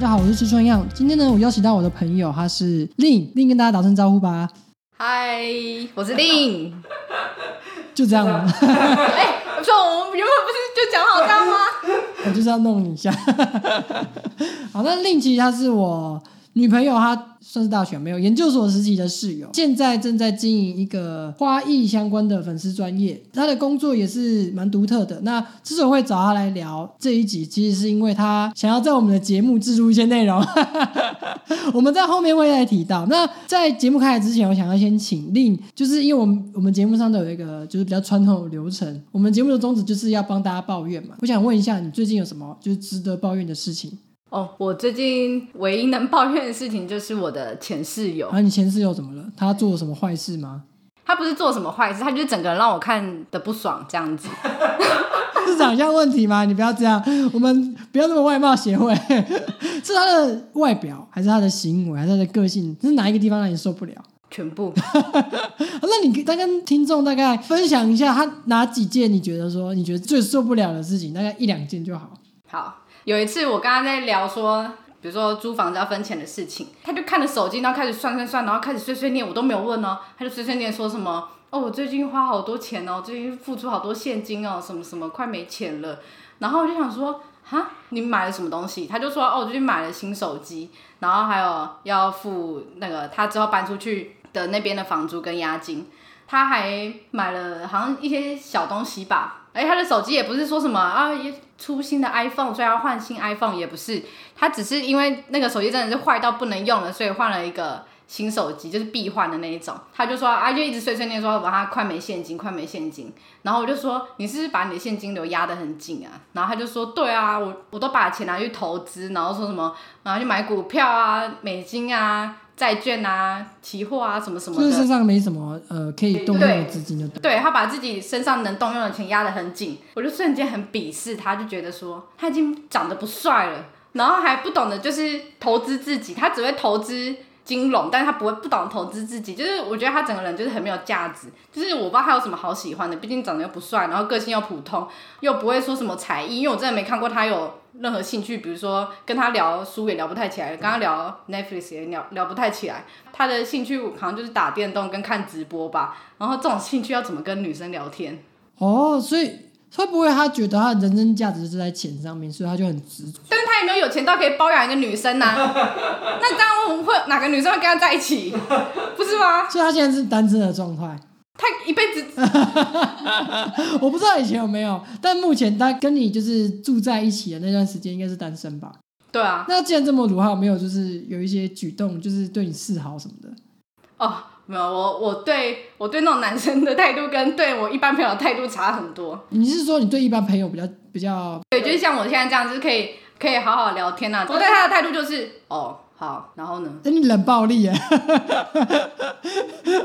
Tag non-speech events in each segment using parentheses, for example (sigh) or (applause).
大家好，我是志春样。今天呢，我邀请到我的朋友，他是令令，跟大家打声招呼吧。嗨，我是令。就这样吗？哎，我说我们原本不是就讲好这样吗？(laughs) 我就是要弄你一下。(laughs) 好，那令其实他是我。女朋友她算是大学没有研究所时期的室友，现在正在经营一个花艺相关的粉丝专业。她的工作也是蛮独特的。那之所以会找她来聊这一集，其实是因为她想要在我们的节目植入一些内容。(laughs) 我们在后面会再提到。那在节目开始之前，我想要先请令，就是因为我们我们节目上都有一个就是比较传统流程。我们节目的宗旨就是要帮大家抱怨嘛。我想问一下，你最近有什么就是值得抱怨的事情？哦，我最近唯一能抱怨的事情就是我的前室友。啊，你前室友怎么了？他做了什么坏事吗？他不是做什么坏事，他就是整个人让我看的不爽，这样子。(laughs) 是长相问题吗？你不要这样，我们不要那么外貌协会。(laughs) 是他的外表，还是他的行为，还是他的个性？是哪一个地方让你受不了？全部。(laughs) 那你再跟听众大概分享一下，他哪几件你觉得说你觉得最受不了的事情？大概一两件就好。好。有一次，我刚刚在聊说，比如说租房子要分钱的事情，他就看着手机，然后开始算算算，然后开始碎碎念，我都没有问哦，他就碎碎念说什么，哦，我最近花好多钱哦，最近付出好多现金哦，什么什么快没钱了，然后我就想说，哈，你买了什么东西？他就说，哦，我最近买了新手机，然后还有要付那个他之后搬出去的那边的房租跟押金，他还买了好像一些小东西吧。哎，他的手机也不是说什么啊，出新的 iPhone，所以要换新 iPhone 也不是，他只是因为那个手机真的是坏到不能用了，所以换了一个新手机，就是必换的那一种。他就说啊，就一直碎碎念说，把他快没现金，快没现金。然后我就说，你是不是把你的现金流压得很紧啊？然后他就说，对啊，我我都把钱拿去投资，然后说什么，然后去买股票啊，美金啊。债券啊，期货啊，什么什么的，就是身上没什么呃可以动用的资金就对。对他把自己身上能动用的钱压得很紧，我就瞬间很鄙视他，就觉得说他已经长得不帅了，然后还不懂得就是投资自己，他只会投资。金融，但是他不会不懂投资自己，就是我觉得他整个人就是很没有价值，就是我不知道他有什么好喜欢的，毕竟长得又不帅，然后个性又普通，又不会说什么才艺，因为我真的没看过他有任何兴趣，比如说跟他聊书也聊不太起来，跟他聊 Netflix 也聊聊不太起来，他的兴趣好像就是打电动跟看直播吧，然后这种兴趣要怎么跟女生聊天？哦，所以。会不会他觉得他的人生价值是在钱上面，所以他就很执着？但是他也没有有钱到可以包养一个女生呢？(laughs) 那这样会哪个女生会跟他在一起？不是吗？所以他现在是单身的状态。他一辈子，(laughs) 我不知道以前有没有，但目前他跟你就是住在一起的那段时间应该是单身吧？对啊。那既然这么鲁，他有没有就是有一些举动，就是对你示好什么的？哦。没有我，我对我对那种男生的态度跟对我一般朋友的态度差很多。你是说你对一般朋友比较比较？对，就是像我现在这样，就是可以可以好好聊天呐。我对他的态度就是哦好，然后呢？哎，你冷暴力耶，(laughs)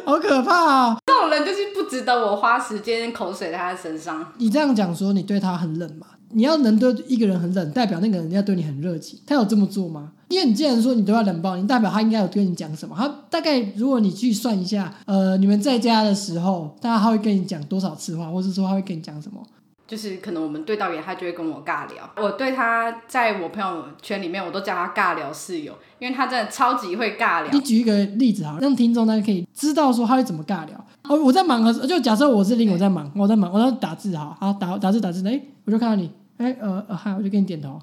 好可怕啊！这种人就是不值得我花时间口水在他身上。你这样讲说你对他很冷嘛？你要能对一个人很冷，代表那个人要对你很热情。他有这么做吗？因为你既然说你都要冷暴力，代表他应该有跟你讲什么。他大概如果你去算一下，呃，你们在家的时候，大概他会跟你讲多少次话，或者说他会跟你讲什么？就是可能我们对到眼，他就会跟我尬聊。我对他在我朋友圈里面，我都叫他尬聊室友，因为他真的超级会尬聊。你举一个例子哈，让听众大家可以知道说他会怎么尬聊。哦，我在忙的时候，就假设我是林，我在忙，我在忙，我在打字，哈好打打字打字，哎，我就看到你。哎，呃呃，嗨，我就给你点头。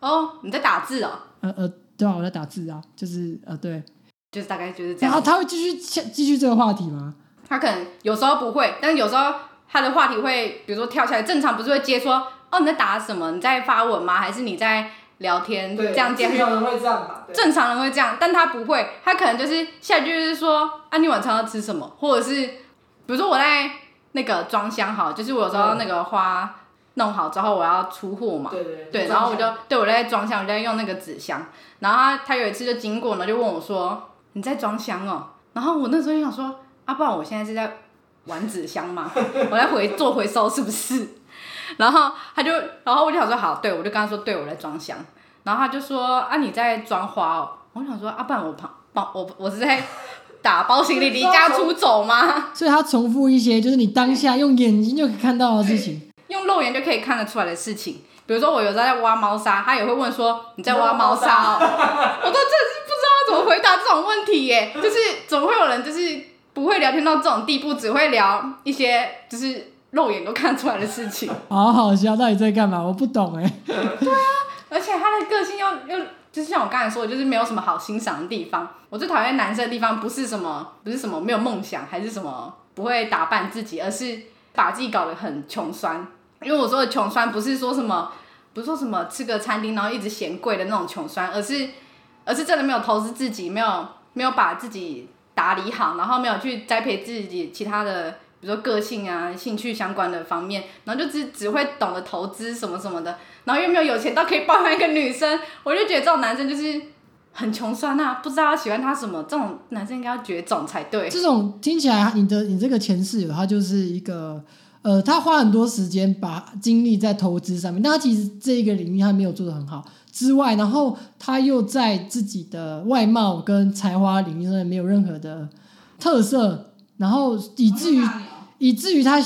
哦，你在打字哦？呃呃，对啊，我在打字啊，就是呃，对，就是大概就是这样。然后他会继续继续这个话题吗？他可能有时候不会，但是有时候他的话题会，比如说跳起来，正常不是会接说，哦，你在打什么？你在发文吗？还是你在聊天？这样接。正常人会这样吧？正常人会这样，但他不会，他可能就是下一句就是说，啊，你晚餐要吃什么？或者是比如说我在那个装箱好，就是我有时候那个花。弄好之后我要出货嘛，对对对，然后我就对我在装箱，我在用那个纸箱，然后他他有一次就经过呢，就问我说：“你在装箱哦？”然后我那时候就想说：“啊，不然我现在是在玩纸箱嘛，(laughs) 我在回做回收是不是？” (laughs) 然后他就，然后我就想说：“好，对，我就跟他说，对我在装箱。”然后他就说：“啊，你在装花哦？”我想说：“啊，不然我旁帮我我是在 (laughs) 打包行李离家出走吗？”所以他重复一些就是你当下用眼睛就可以看到的事情。用肉眼就可以看得出来的事情，比如说我有时候在挖猫砂，他也会问说你在挖猫砂哦，(laughs) 我都真的是不知道怎么回答这种问题耶，就是怎么会有人就是不会聊天到这种地步，只会聊一些就是肉眼都看出来的事情，(laughs) 好好笑，到底在干嘛？我不懂哎。对啊而且他的个性又又就是像我刚才说的，就是没有什么好欣赏的地方。我最讨厌男生的地方不是什么不是什么没有梦想，还是什么不会打扮自己，而是把自己搞得很穷酸。因为我说的穷酸不是说什么不是说什么吃个餐厅然后一直嫌贵的那种穷酸，而是而是真的没有投资自己，没有没有把自己打理好，然后没有去栽培自己其他的。比如说个性啊、兴趣相关的方面，然后就只只会懂得投资什么什么的，然后又没有有钱到可以抱养一个女生，我就觉得这种男生就是很穷酸啊，不知道他喜欢他什么，这种男生应该要绝种才对。这种听起来，你的你这个前室友他就是一个，呃，他花很多时间把精力在投资上面，但他其实这一个领域他没有做的很好之外，然后他又在自己的外貌跟才华领域上面没有任何的特色，然后以至于。以至于他，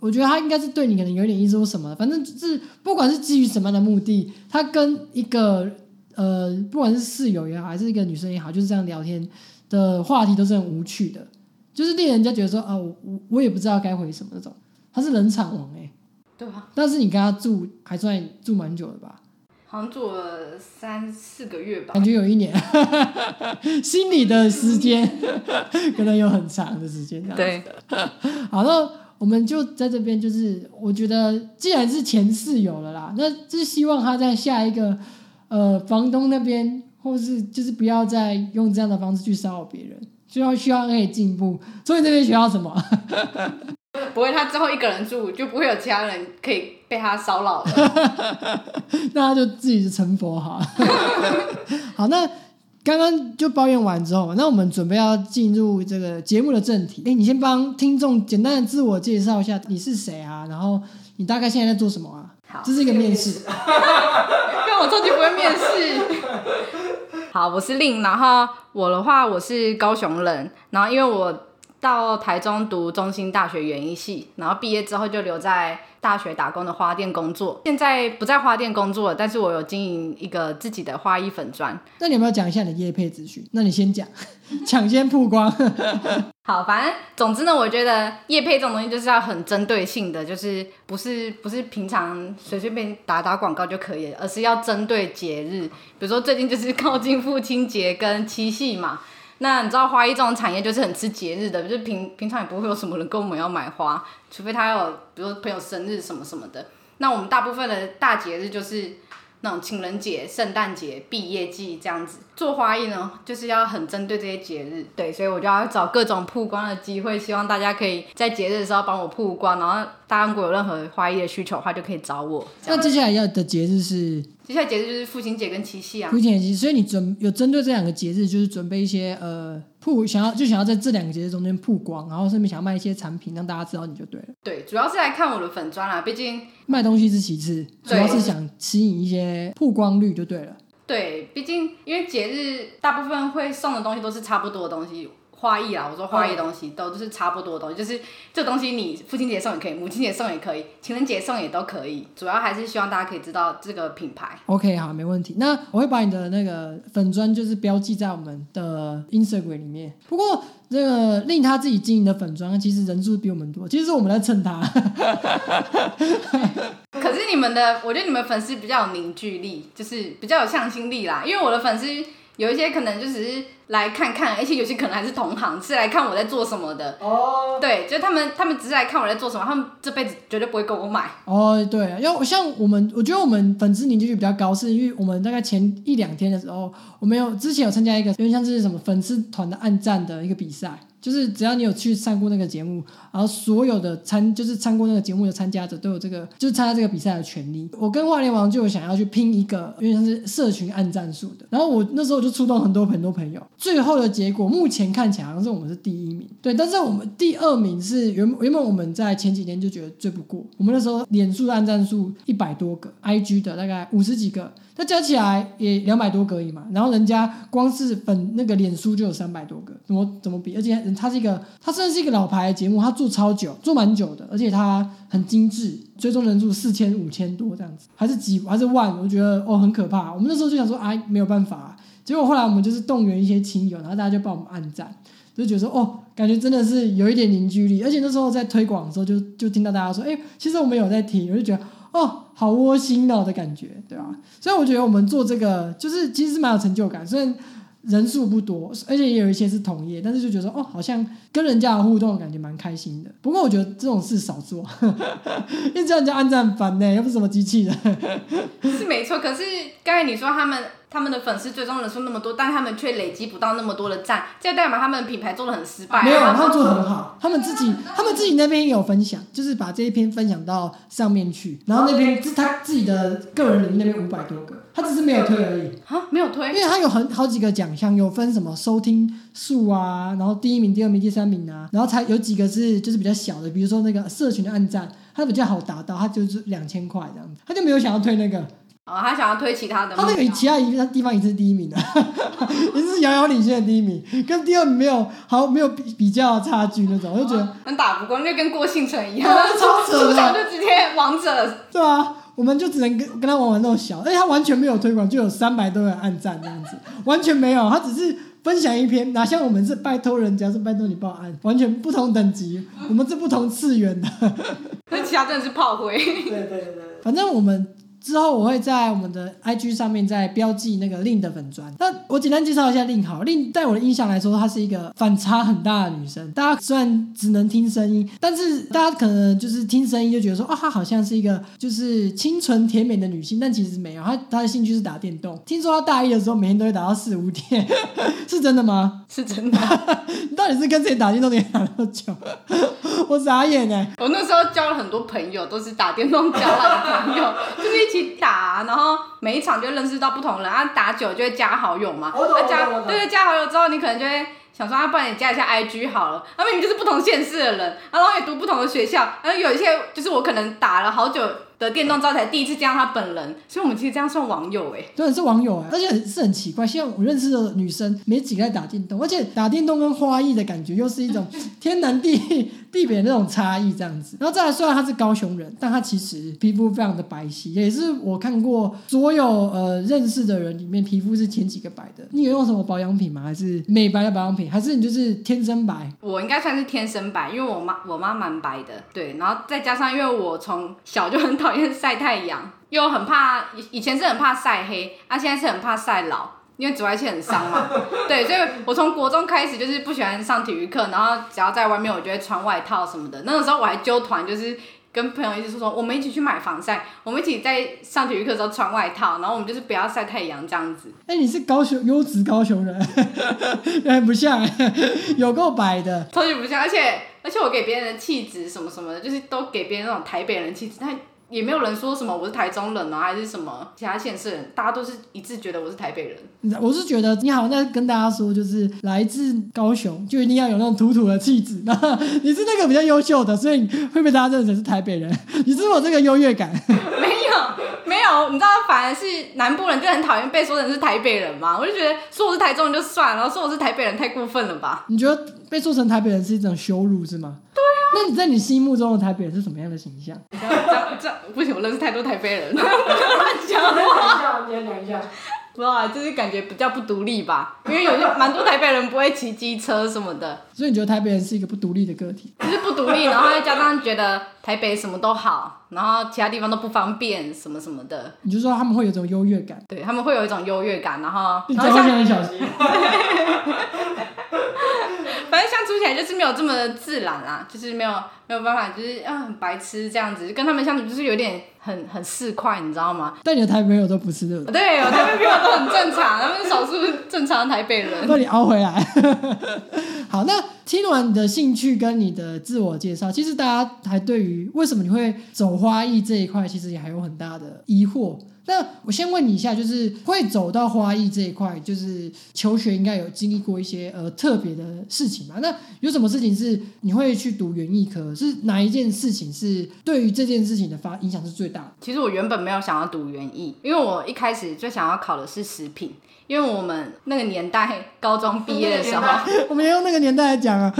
我觉得他应该是对你可能有点意思或什么，反正就是不管是基于什么样的目的，他跟一个呃，不管是室友也好，还是一个女生也好，就是这样聊天的话题都是很无趣的，就是令人家觉得说啊，我我我也不知道该回什么那种。他是冷场王哎，对吧？但是你跟他住还算住蛮久的吧？好像住了三四个月吧，感觉有一年，(laughs) 心里的时间可能有很长的时间。对，(laughs) 好，那我们就在这边，就是我觉得既然是前室友了啦，那就是希望他在下一个呃房东那边，或是就是不要再用这样的方式去骚扰别人，需要需要可以进步。所以这边需要什么？不会，他之后一个人住，就不会有其他人可以被他骚扰了。(laughs) 那他就自己成佛哈。(laughs) 好，那刚刚就抱怨完之后，那我们准备要进入这个节目的正题。哎，你先帮听众简单的自我介绍一下，你是谁啊？然后你大概现在在做什么啊？好，这是一个面试。跟我超级不会面试。好，我是令，然后我的话我是高雄人，然后因为我。到台中读中心大学园艺系，然后毕业之后就留在大学打工的花店工作。现在不在花店工作了，但是我有经营一个自己的花艺粉砖。那你有没有讲一下你的业配资讯？那你先讲，抢先曝光。好，反正总之呢，我觉得业配这种东西就是要很针对性的，就是不是不是平常随随便打打广告就可以了，而是要针对节日。比如说最近就是靠近父亲节跟七夕嘛。那你知道花艺这种产业就是很吃节日的，就是平平常也不会有什么人跟我们要买花，除非他有，比如朋友生日什么什么的。那我们大部分的大节日就是。那种情人节、圣诞节、毕业季这样子做花艺呢，就是要很针对这些节日。对，所以我就要找各种曝光的机会，希望大家可以在节日的时候帮我曝光。然后大家如果有任何花艺的需求的话，就可以找我。那接下来要的节日是？接下来节日就是父亲节跟七夕啊。父亲节，所以你准有针对这两个节日，就是准备一些呃曝，想要就想要在这两个节日中间曝光，然后顺便想要卖一些产品，让大家知道你就对了。对，主要是来看我的粉砖啦，毕竟。卖东西是其次，主要是想吸引一些曝光率就对了。对，毕竟因为节日大部分会送的东西都是差不多的东西。花艺啊，我说花艺东西都都是差不多的东西，就是这东西你父亲节送也可以，母亲节送也可以，情人节送也都可以。主要还是希望大家可以知道这个品牌。OK，好，没问题。那我会把你的那个粉砖就是标记在我们的 Instagram 里面。不过这个令他自己经营的粉砖，其实人数比我们多，其实我们在蹭他。(laughs) (laughs) 可是你们的，我觉得你们粉丝比较有凝聚力，就是比较有向心力啦。因为我的粉丝有一些可能就只是。来看看，而且有些可能还是同行，是来看我在做什么的。哦，对，就他们，他们只是来看我在做什么，他们这辈子绝对不会跟我买。哦，对，要像我们，我觉得我们粉丝凝聚力比较高，是因为我们大概前一两天的时候，我们有之前有参加一个，有点像是什么粉丝团的暗战的一个比赛。就是只要你有去上过那个节目，然后所有的参就是参过那个节目的参加者都有这个就是参加这个比赛的权利。我跟华联王就有想要去拼一个，因为它是社群暗战术的。然后我那时候就触动很多很多朋友，最后的结果目前看起来好像是我们是第一名，对，但是我们第二名是原原本我们在前几天就觉得追不过，我们那时候脸书的按赞数一百多个，IG 的大概五十几个，那加起来也两百多个而已嘛，然后人家光是粉那个脸书就有三百多个，怎么怎么比？而且他是一个，他真的是一个老牌节目，他做超久，做蛮久的，而且他很精致，追踪人数四千五千多这样子，还是几还是万，我觉得哦很可怕。我们那时候就想说，哎，没有办法、结果后来我们就是动员一些亲友，然后大家就帮我们按赞，就觉得说哦，感觉真的是有一点凝聚力。而且那时候在推广的时候就，就听到大家说，哎，其实我们有在听，我就觉得哦，好窝心哦的感觉，对吧？所以我觉得我们做这个就是其实是蛮有成就感，所以人数不多，而且也有一些是同业，但是就觉得哦，好像跟人家的互动感觉蛮开心的。不过我觉得这种事少做，(laughs) 因为叫人家按赞烦呢，又不是什么机器人。是没错，可是刚才你说他们他们的粉丝最终人数那么多，但他们却累积不到那么多的赞，这代表他们品牌做的很失败。没有，啊他们做的很好，他们自己他们自己那边也有分享，就是把这一篇分享到上面去，然后那边是他自己的个人领域那边五百多个，他只是没有推而已。啊，没有推？因，为他有很好几个奖项，有分什么收听数啊，然后第一名、第二名、第三名啊，然后才有几个是就是比较小的，比如说那个社群的暗赞，它比较好达到，它就是两千块这样子，他就没有想要推那个，哦，他想要推其他的他吗，那个其他一个地方也是第一名的，(laughs) 也是遥遥领先的第一名，跟第二名没有好没有比比较差距那种，我就觉得很打不过，那就跟郭庆成一样，对啊出场 (laughs) 就直接王者，对啊，我们就只能跟跟他玩玩那种小，而且他完全没有推广，就有三百多人按赞这样子，完全没有，他只是分享一篇，哪像我们是拜托人家，是拜托你帮我按，完全不同等级，我们是不同次元的。那其他真的是炮灰。对对对对，反正我们。之后我会在我们的 IG 上面再标记那个令的粉砖。那我简单介绍一下令好，令在我的印象来说，她是一个反差很大的女生。大家虽然只能听声音，但是大家可能就是听声音就觉得说，哦，她好像是一个就是清纯甜美的女性，但其实没有。她她的兴趣是打电动。听说她大一的时候每天都会打到四五点，(laughs) 是真的吗？是真的，(laughs) 你到底是跟谁打电动？你打那么久？(laughs) 我傻眼哎！我那时候交了很多朋友，都是打电动交来的朋友，就是一起打，然后每一场就认识到不同人，啊，打久就会加好友嘛，我懂啊加我懂对对加好友之后，你可能就会。想说啊，不然你加一下 IG 好了。他明明就是不同县市的人，然后也读不同的学校，然后有一些就是我可能打了好久的电动之后才第一次见到他本人，所以我们其实这样算网友哎。真的是网友哎，而且是很奇怪，像我认识的女生没几个在打电动，而且打电动跟花艺的感觉又是一种 (laughs) 天南地地北那种差异这样子。然后再来，虽然他是高雄人，但他其实皮肤非常的白皙，也是我看过所有呃认识的人里面皮肤是前几个白的。你有用什么保养品吗？还是美白的保养品？还是你就是天生白？我应该算是天生白，因为我妈我妈蛮白的，对，然后再加上因为我从小就很讨厌晒太阳，又很怕以以前是很怕晒黑，啊现在是很怕晒老，因为紫外线很伤嘛，对，所以我从国中开始就是不喜欢上体育课，然后只要在外面我就会穿外套什么的，那个时候我还揪团就是。跟朋友一起说说，我们一起去买防晒，我们一起在上体育课的时候穿外套，然后我们就是不要晒太阳这样子。哎、你是高雄优质高雄人，很不像，有够白的。超级不像，而且而且我给别人的气质什么什么的，就是都给别人那种台北人气质，但也没有人说什么我是台中人啊，还是什么其他县市人，大家都是一致觉得我是台北人。我是觉得你好像在跟大家说，就是来自高雄就一定要有那种土土的气质。你是那个比较优秀的，所以会被大家认成是台北人。你是不是有这个优越感？没有没有，你知道，反而是南部人就很讨厌被说成是台北人嘛，我就觉得说我是台中人就算了，然后说我是台北人太过分了吧。你觉得被说成台北人是一种羞辱是吗？那你在你心目中的台北人是什么样的形象？这样这样不行，我认识太多台北人，乱讲话。你讲一下。不知道啊，就是感觉比较不独立吧，因为有些蛮多台北人不会骑机车什么的，所以你觉得台北人是一个不独立的个体？就是不独立，然后再加上觉得台北什么都好，然后其他地方都不方便，什么什么的，你就说他们会有一种优越感。对他们会有一种优越感，然后你讲话然后像很小心。(laughs) 相处起来就是没有这么的自然啦，就是没有没有办法，就是啊很白痴这样子，跟他们相处就是有点很很市侩，你知道吗？但你的台北朋友都不是对不对？对，我台北朋友都很正常，他们是少数正常的台北人。(laughs) 那你熬回来。(laughs) 好，那听完你的兴趣跟你的自我介绍，其实大家还对于为什么你会走花艺这一块，其实也还有很大的疑惑。那我先问你一下，就是会走到花艺这一块，就是求学应该有经历过一些呃特别的事情吧？那有什么事情是你会去读园艺科？是哪一件事情是对于这件事情的发影响是最大的？其实我原本没有想要读园艺，因为我一开始最想要考的是食品，因为我们那个年代高中毕业的时候，(laughs) 我们用那个年代来讲啊，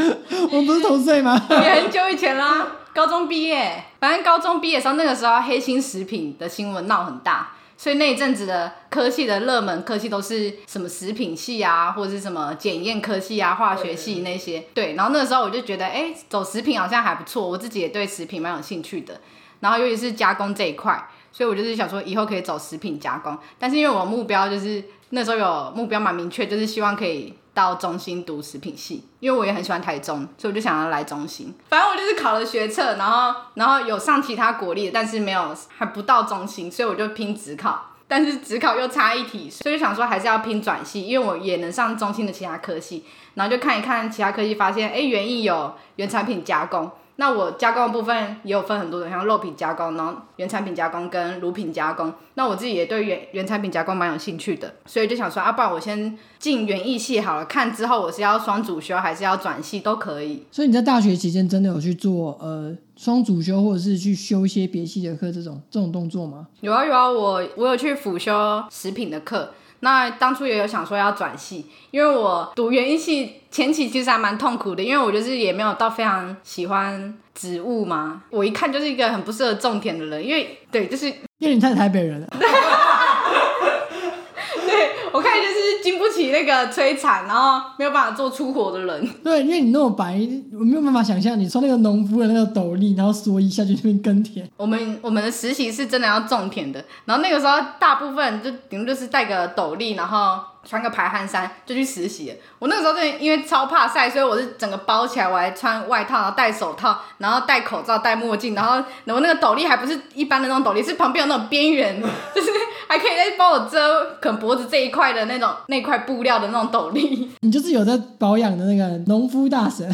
我们不是同岁吗？(laughs) 也很久以前啦，高中毕业，反正高中毕业的时候，那个时候黑心食品的新闻闹很大，所以那一阵子的科系的热门科系都是什么食品系啊，或者是什么检验科系啊、化学系那些。对，然后那个时候我就觉得，哎、走食品好像还不错，我自己也对食品蛮有兴趣的。然后尤其是加工这一块，所以我就是想说以后可以走食品加工。但是因为我目标就是那时候有目标蛮明确，就是希望可以到中心读食品系，因为我也很喜欢台中，所以我就想要来中心。反正我就是考了学测，然后然后有上其他国立，但是没有还不到中心，所以我就拼职考。但是职考又差一题，所以就想说还是要拼转系，因为我也能上中心的其他科系，然后就看一看其他科系，发现哎园艺有原产品加工，那我加工的部分也有分很多种，像肉品加工，然后原产品加工跟乳品加工。那我自己也对原原产品加工蛮有兴趣的，所以就想说，啊，不然我先进园艺系好了，看之后我是要双主修还是要转系都可以。所以你在大学期间真的有去做呃双主修，或者是去修一些别系的课这种这种动作吗？有啊有啊，我我有去辅修食品的课。那当初也有想说要转系，因为我读园艺系前期其实还蛮痛苦的，因为我就是也没有到非常喜欢植物嘛，我一看就是一个很不适合种田的人，因为对，就是因为你太台北人了，(laughs) 对我看就是经不起那个摧残，然后没有办法做出活的人。(laughs) 对，因为你那么白，我没有办法想象你穿那个农夫的那个斗笠，然后蓑衣下去那边耕田。我们我们的实习是真的要种田的，然后那个时候大部分就顶多就是戴个斗笠，然后穿个排汗衫就去实习。我那个时候就因为超怕晒，所以我是整个包起来，我还穿外套，然后戴手套，然后戴口罩、戴墨镜，然后我那个斗笠还不是一般的那种斗笠，是旁边有那种边缘，(laughs) 就是还可以再帮我遮可能脖子这一块的那种那块布料的那种斗笠。(laughs) 你就是有在保养的那个农夫大神、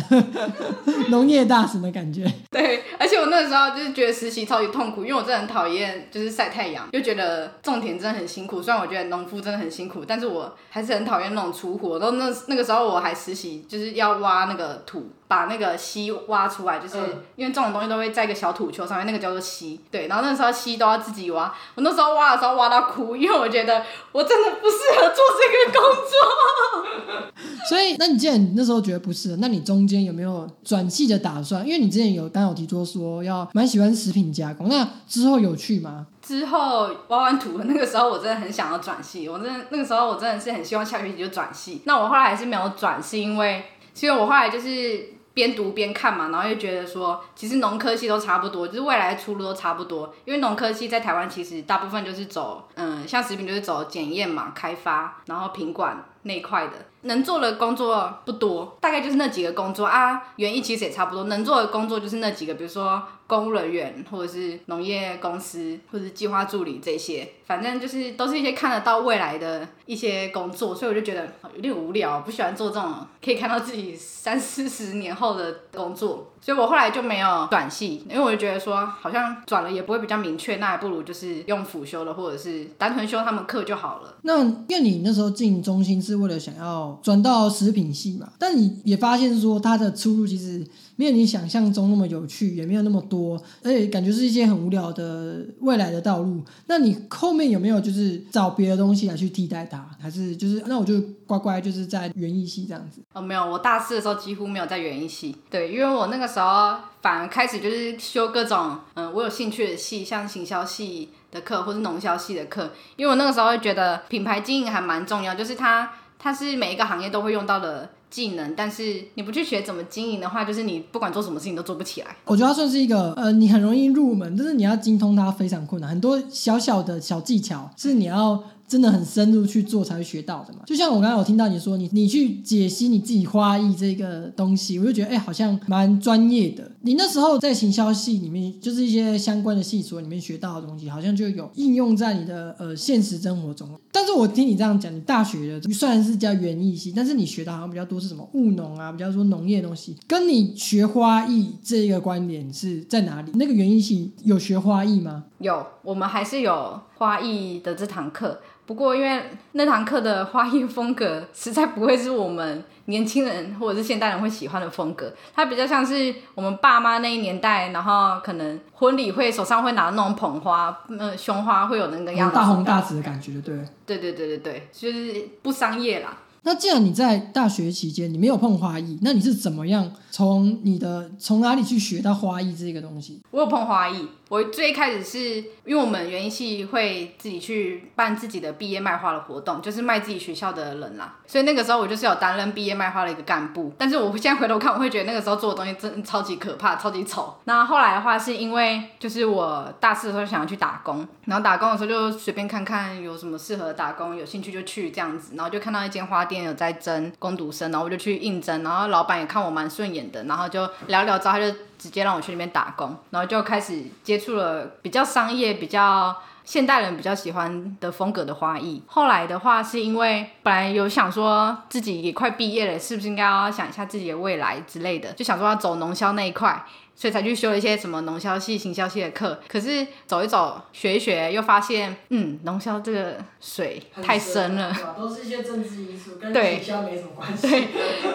(laughs) 农业大神的感觉。对，而且我那个时候就是觉得实习超级痛苦，因为我真的很讨厌就是晒太阳，又觉得种田真的很辛苦。虽然我觉得农夫真的很辛苦，但是我还是很讨厌那种粗活。然后那那个时候我还实习，就是要挖那个土，把那个溪挖出来，就是、因为这种东西都会在一个小土丘上面，那个叫做溪。对，然后那时候溪都要自己挖。我那时候挖的时候挖到哭，因为我觉得我真的不适合做这个工作。(laughs) 所以，那你既然你那时候觉得不适合，那你中间有没有转系的打算？因为你之前有刚刚有提出说要蛮喜欢食品加工，那之后有去吗？之后挖完土的那个时候，我真的很想要转系，我真的那个时候我真的是很希望下学期就转系。那我后来还是没有转，是因为，是因为我后来就是边读边看嘛，然后又觉得说，其实农科系都差不多，就是未来的出路都差不多。因为农科系在台湾其实大部分就是走，嗯，像食品就是走检验嘛、开发，然后品管那一块的。能做的工作不多，大概就是那几个工作啊。园艺其实也差不多，能做的工作就是那几个，比如说公务人员，或者是农业公司，或者是计划助理这些，反正就是都是一些看得到未来的一些工作，所以我就觉得有点无聊，不喜欢做这种可以看到自己三四十年后的工作，所以我后来就没有转系，因为我就觉得说好像转了也不会比较明确，那还不如就是用辅修的，或者是单纯修他们课就好了。那因为你那时候进中心是为了想要转到食品系嘛，但你也发现说它的出路其实没有你想象中那么有趣，也没有那么多，而且感觉是一些很无聊的未来的道路。那你后面有没有就是找别的东西来去替代它，还是就是那我就乖乖就是在园艺系这样子？哦，没有，我大四的时候几乎没有在园艺系，对，因为我那个时候反而开始就是修各种嗯我有兴趣的系，像行销系的课或是农销系的课，因为我那个时候会觉得品牌经营还蛮重要，就是它它是每一个行业都会用到的技能，但是你不去学怎么经营的话，就是你不管做什么事情都做不起来。我觉得它算是一个呃，你很容易入门，但是你要精通它非常困难。很多小小的小技巧是你要真的很深入去做才会学到的嘛。就像我刚刚有听到你说，你你去解析你自己花艺这个东西，我就觉得哎、好像蛮专业的。你那时候在行销系里面，就是一些相关的系所里面学到的东西，好像就有应用在你的呃现实生活中。但是我听你这样讲，你大学的虽然是叫园艺系，但是你学的好像比较多是什么务农啊，比较说农业东西，跟你学花艺这一个观点是在哪里？那个园艺系有学花艺吗？有，我们还是有花艺的这堂课。不过因为那堂课的花艺风格实在不会是我们年轻人或者是现代人会喜欢的风格，它比较像是我们爸妈那一年代，然后可能婚礼会手上会拿那种捧花，呃，胸花会有那个样子，大红大紫的感觉，对。对对对对对，就是不商业啦。那既然你在大学期间你没有碰花艺，那你是怎么样从你的从哪里去学到花艺这个东西？我有碰花艺，我最开始是因为我们园艺系会自己去办自己的毕业卖花的活动，就是卖自己学校的人啦，所以那个时候我就是有担任毕业卖花的一个干部。但是我现在回头看，我会觉得那个时候做的东西真的超级可怕，超级丑。那后来的话，是因为就是我大四的时候想要去打工，然后打工的时候就随便看看有什么适合打工，有兴趣就去这样子，然后就看到一间花店有在征工读生，然后我就去应征，然后老板也看我蛮顺眼的，然后就聊聊之后他就 (laughs) 直接让我去那边打工，然后就开始接触了比较商业、比较现代人比较喜欢的风格的花艺。后来的话是因为本来有想说自己也快毕业了，是不是应该要想一下自己的未来之类的，就想说要走农销那一块。所以才去修一些什么农销系、行销系的课，可是走一走、学一学，又发现，嗯，农销这个水太深了，(laughs) 都是一些政治因素，跟对行销没什么关系。对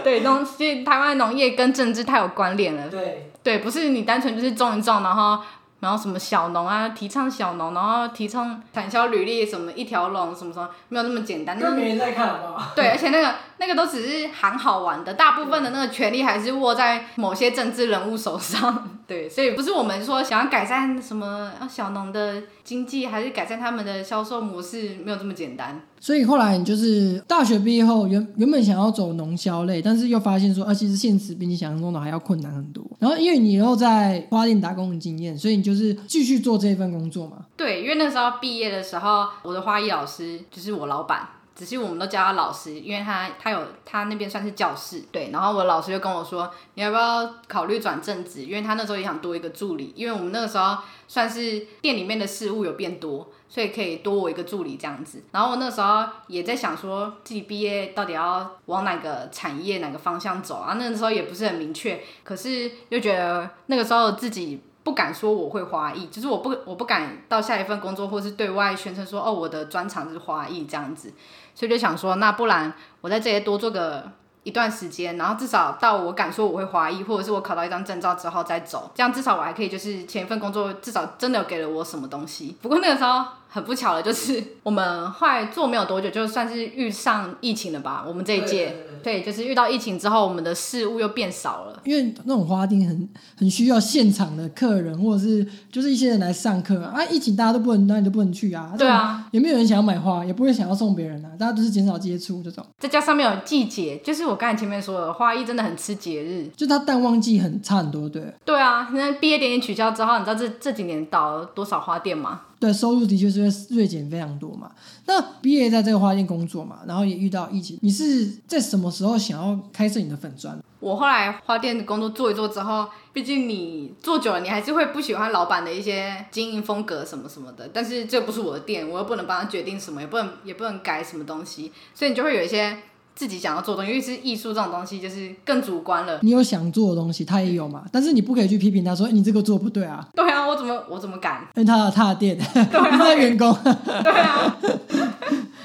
对，农台湾农业跟政治太有关联了，对，对，不是你单纯就是种一种，然后然后什么小农啊，提倡小农，然后提倡产销履历什么一条龙什么什么，没有那么简单。那没人在看，好不好？对，而且那个那个都只是喊好玩的，大部分的那个权利还是握在某些政治人物手上。(laughs) 对，所以不是我们说想要改善什么啊小农的经济，还是改善他们的销售模式，没有这么简单。所以后来你就是大学毕业后，原原本想要走农销类，但是又发现说，啊，其实现实比你想象中的还要困难很多。然后因为你又在花店打工的经验，所以你就是继续做这一份工作嘛。对，因为那时候毕业的时候，我的花艺老师就是我老板。只是我们都叫他老师，因为他他有他那边算是教室，对。然后我老师就跟我说，你要不要考虑转正职？因为他那时候也想多一个助理，因为我们那个时候算是店里面的事务有变多，所以可以多我一个助理这样子。然后我那时候也在想说，自己毕业到底要往哪个产业、哪个方向走啊？那个时候也不是很明确，可是又觉得那个时候自己。不敢说我会华裔，就是我不我不敢到下一份工作，或是对外宣称说哦我的专长是华裔这样子，所以就想说那不然我在这里多做个一段时间，然后至少到我敢说我会华裔，或者是我考到一张证照之后再走，这样至少我还可以就是前一份工作至少真的给了我什么东西。不过那个时候。很不巧的，就是我们后来做没有多久，就算是遇上疫情了吧。我们这一届，对，就是遇到疫情之后，我们的事物又变少了。因为那种花店很很需要现场的客人，或者是就是一些人来上课啊。疫情大家都不能，那你都不能去啊。对啊，也没有人想要买花，也不会想要送别人啊。大家都是减少接触这种。再加上面有季节，就是我刚才前面说的，花艺真的很吃节日，就它淡旺季很差很多，对。对啊，那毕业典礼取消之后，你知道这这几年倒了多少花店吗？对，收入的确是会锐减非常多嘛。那毕业在这个花店工作嘛，然后也遇到疫情，你是在什么时候想要开设你的粉砖？我后来花店的工作做一做之后，毕竟你做久了，你还是会不喜欢老板的一些经营风格什么什么的。但是这不是我的店，我又不能帮他决定什么，也不能也不能改什么东西，所以你就会有一些。自己想要做东西，因为是艺术这种东西，就是更主观了。你有想做的东西，他也有嘛，但是你不可以去批评他说你这个做不对啊。对啊，我怎么我怎么敢？因为他有他的店，(laughs) 他的员工。(laughs) 对啊。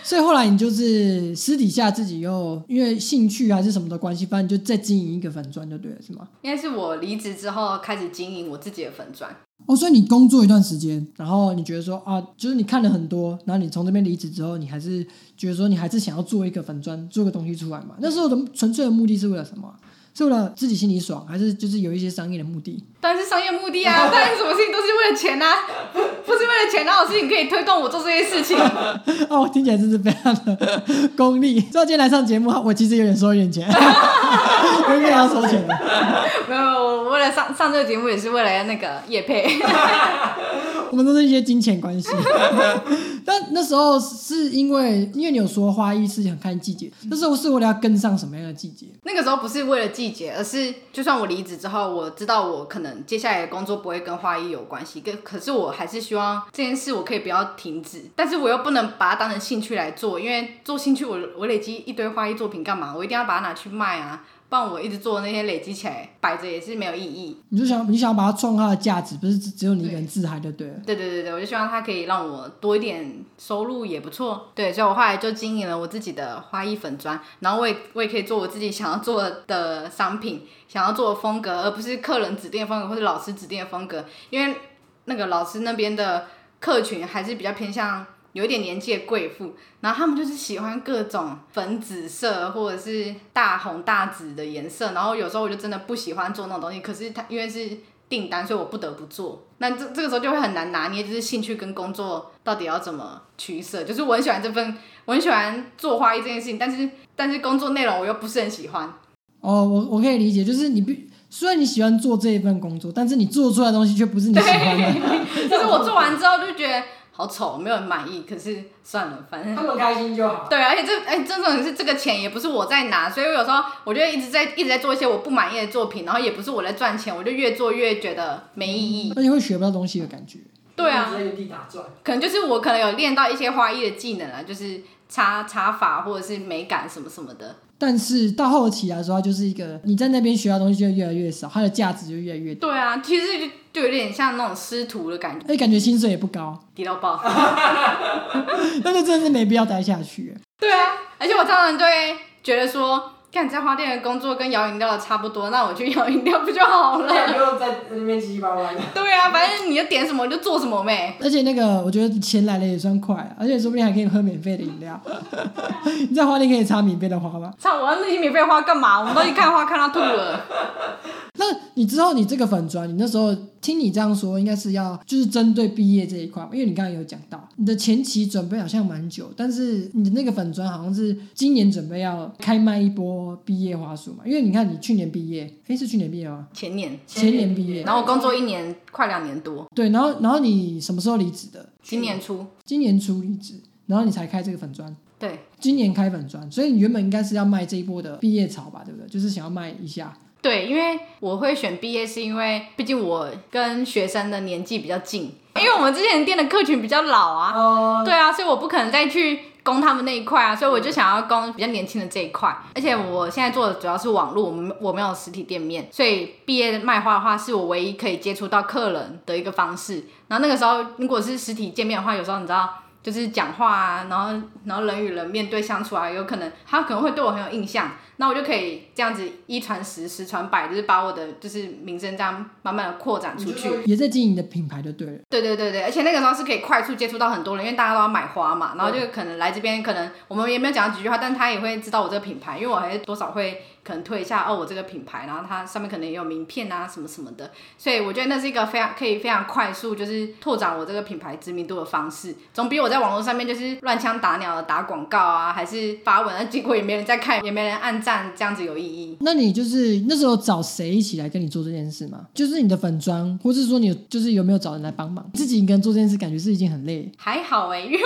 所以后来你就是私底下自己又因为兴趣还是什么的关系，反正就再经营一个粉砖就对了，是吗？应该是我离职之后开始经营我自己的粉砖。哦，所以你工作一段时间，然后你觉得说啊，就是你看了很多，然后你从这边离职之后，你还是觉得说你还是想要做一个粉砖，做个东西出来嘛？那时候的纯粹的目的是为了什么？是为了自己心里爽，还是就是有一些商业的目的？当然是商业目的啊！(laughs) 当然什么事情都是为了钱啊，不 (laughs) 不是为了钱，哪有事情可以推动我做这些事情？(laughs) 哦，听起来真是非常的功利。知道今天来上节目，我其实有点收一点钱，我应该要收钱的。没有，我为了上上这个节目，也是为了那个叶配。(laughs) 我们都是一些金钱关系。(laughs) 但那时候是因为，因为你有说花艺是想看季节，那时候是为了要跟上什么样的季节？那个时候不是为了季节，而是就算我离职之后，我知道我可能接下来的工作不会跟花艺有关系，跟可是我还是希望这件事我可以不要停止，但是我又不能把它当成兴趣来做，因为做兴趣我我累积一堆花艺作品干嘛？我一定要把它拿去卖啊。不然我一直做那些累积起来摆着也是没有意义。你就想你想把它创它的价值，不是只只有你一个人自嗨就对了。对对对对，我就希望它可以让我多一点收入也不错。对，所以我后来就经营了我自己的花艺粉砖，然后我也我也可以做我自己想要做的商品，想要做的风格，而不是客人指定的风格或者老师指定的风格，因为那个老师那边的客群还是比较偏向。有一点年纪的贵妇，然后他们就是喜欢各种粉紫色或者是大红大紫的颜色，然后有时候我就真的不喜欢做那种东西，可是他因为是订单，所以我不得不做。那这这个时候就会很难拿捏，就是兴趣跟工作到底要怎么取舍。就是我很喜欢这份，我很喜欢做花艺这件事情，但是但是工作内容我又不是很喜欢。哦，我我可以理解，就是你必虽然你喜欢做这一份工作，但是你做出来的东西却不是你喜欢的。(laughs) 就是我做完之后就觉得。好丑，没有人满意。可是算了，反正他们开心就好。对，而且这哎，真的是这个钱也不是我在拿，所以我有时候我就一直在一直在做一些我不满意的作品，然后也不是我在赚钱，我就越做越觉得没意义。而且会学不到东西的感觉。对啊，在原地打转。可能就是我可能有练到一些花艺的技能啊，就是插插法或者是美感什么什么的。但是到后期来说，它就是一个你在那边学到东西就越来越少，它的价值就越来越低。对啊，其实就就有点像那种师徒的感觉。而且感觉薪水也不高，低到爆。(laughs) 那就真的是没必要待下去。对啊，而且我常常就会觉得说。看在花店的工作跟摇饮料的差不多，那我去摇饮料不就好了？不用在那边七七八八的。(laughs) 对啊，反正你要点什么就做什么呗。而且那个，我觉得钱来了也算快，而且说不定还可以喝免费的饮料。(laughs) 你在花店可以插免费的花吗？插我那些免费花干嘛？我们都去看花看到吐了。那你之后你这个粉砖，你那时候听你这样说，应该是要就是针对毕业这一块，因为你刚刚有讲到你的前期准备好像蛮久，但是你的那个粉砖好像是今年准备要开卖一波毕业花束嘛？因为你看你去年毕业，哎是去年毕业吗？前年，前年毕业，然后工作一年快两年多。对，然后然后你什么时候离职的？今年初，今年初离职，然后你才开这个粉砖。对，今年开粉砖，所以你原本应该是要卖这一波的毕业潮吧？对不对？就是想要卖一下。对，因为我会选毕业，是因为毕竟我跟学生的年纪比较近，因为我们之前店的客群比较老啊。哦。对啊，所以我不可能再去攻他们那一块啊，所以我就想要攻比较年轻的这一块。而且我现在做的主要是网络，我们我没有实体店面，所以毕业卖花的话，是我唯一可以接触到客人的一个方式。然后那个时候，如果是实体见面的话，有时候你知道。就是讲话啊，然后然后人与人面对相处啊，有可能他可能会对我很有印象，那我就可以这样子一传十，十传百，就是把我的就是名声这样慢慢的扩展出去，也在经营你的品牌就对了。对对对对，而且那个时候是可以快速接触到很多人，因为大家都要买花嘛，然后就可能来这边，可能我们也没有讲几句话，但他也会知道我这个品牌，因为我还是多少会。可能推一下哦，我这个品牌，然后它上面可能也有名片啊，什么什么的，所以我觉得那是一个非常可以非常快速，就是拓展我这个品牌知名度的方式，总比我在网络上面就是乱枪打鸟的打广告啊，还是发文，那结果也没人在看，也没人按赞，这样子有意义。那你就是那时候找谁一起来跟你做这件事吗？就是你的粉妆，或是说你就是有没有找人来帮忙？自己一个人做这件事，感觉是一件很累。还好哎，因为